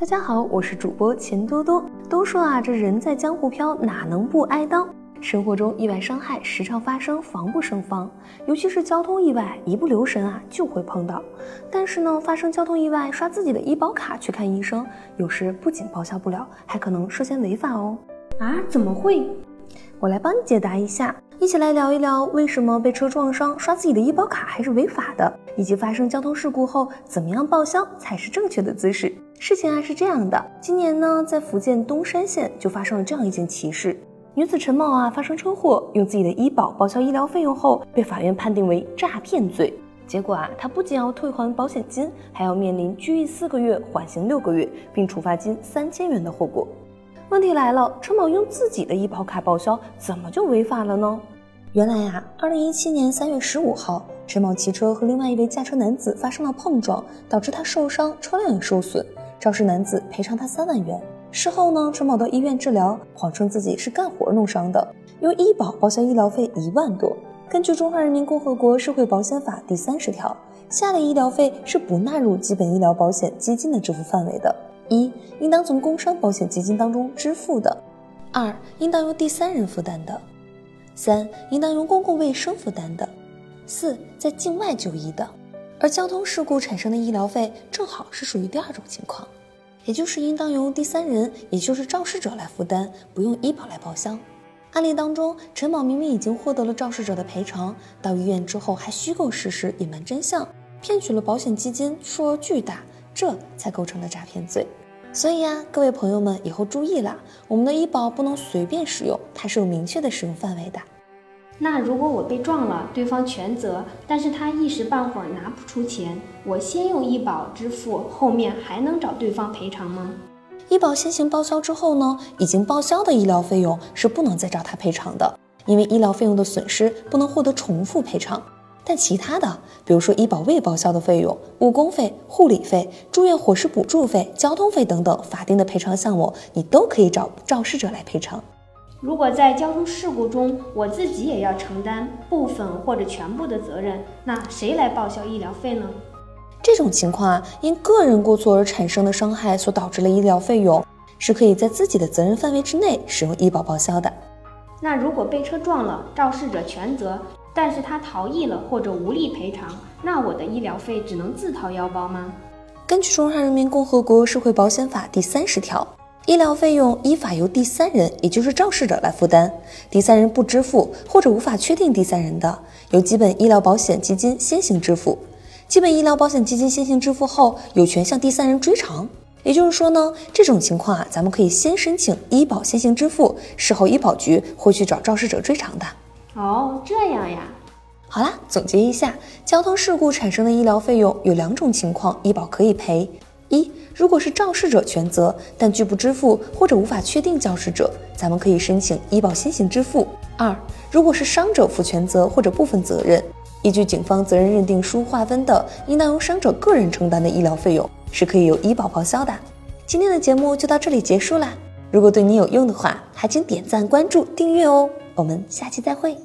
大家好，我是主播钱多多。都说啊，这人在江湖飘，哪能不挨刀？生活中意外伤害时常发生，防不胜防。尤其是交通意外，一不留神啊就会碰到。但是呢，发生交通意外刷自己的医保卡去看医生，有时不仅报销不了，还可能涉嫌违法哦。啊？怎么会？我来帮你解答一下。一起来聊一聊，为什么被车撞伤刷自己的医保卡还是违法的，以及发生交通事故后怎么样报销才是正确的姿势。事情啊是这样的，今年呢，在福建东山县就发生了这样一件奇事：女子陈某啊发生车祸，用自己的医保报销医疗费用后，被法院判定为诈骗罪。结果啊，她不仅要退还保险金，还要面临拘役四个月、缓刑六个月，并处罚金三千元的后果。问题来了，陈某用自己的医保卡报销，怎么就违法了呢？原来呀，二零一七年三月十五号，陈某骑车和另外一位驾车男子发生了碰撞，导致他受伤，车辆也受损。肇事男子赔偿他三万元。事后呢，陈某到医院治疗，谎称自己是干活弄伤的，用医保报销医疗费一万多。根据《中华人民共和国社会保险法》第三十条，下列医疗费是不纳入基本医疗保险基金的支付范围的：一、应当从工伤保险基金当中支付的；二、应当由第三人负担的。三、应当由公共卫生负担的；四、在境外就医的；而交通事故产生的医疗费正好是属于第二种情况，也就是应当由第三人，也就是肇事者来负担，不用医保来报销。案例当中，陈某明明已经获得了肇事者的赔偿，到医院之后还虚构事实，隐瞒真相，骗取了保险基金，数额巨大，这才构成了诈骗罪。所以啊，各位朋友们以后注意啦，我们的医保不能随便使用，它是有明确的使用范围的。那如果我被撞了，对方全责，但是他一时半会儿拿不出钱，我先用医保支付，后面还能找对方赔偿吗？医保先行报销之后呢，已经报销的医疗费用是不能再找他赔偿的，因为医疗费用的损失不能获得重复赔偿。但其他的，比如说医保未报销的费用、误工费、护理费、住院伙食补助费、交通费等等法定的赔偿项目，你都可以找肇事者来赔偿。如果在交通事故中，我自己也要承担部分或者全部的责任，那谁来报销医疗费呢？这种情况啊，因个人过错而产生的伤害所导致的医疗费用，是可以在自己的责任范围之内使用医保报销的。那如果被车撞了，肇事者全责。但是他逃逸了或者无力赔偿，那我的医疗费只能自掏腰包吗？根据《中华人民共和国社会保险法》第三十条，医疗费用依法由第三人，也就是肇事者来负担。第三人不支付或者无法确定第三人的，由基本医疗保险基金先行支付。基本医疗保险基金先行支付后，有权向第三人追偿。也就是说呢，这种情况啊，咱们可以先申请医保先行支付，事后医保局会去找肇事者追偿的。哦，这样呀。好啦，总结一下，交通事故产生的医疗费用有两种情况，医保可以赔：一，如果是肇事者全责，但拒不支付或者无法确定肇事者，咱们可以申请医保先行支付；二，如果是伤者负全责或者部分责任，依据警方责任认定书划分的，应当由伤者个人承担的医疗费用，是可以由医保报销的。今天的节目就到这里结束啦，如果对你有用的话，还请点赞、关注、订阅哦。我们下期再会。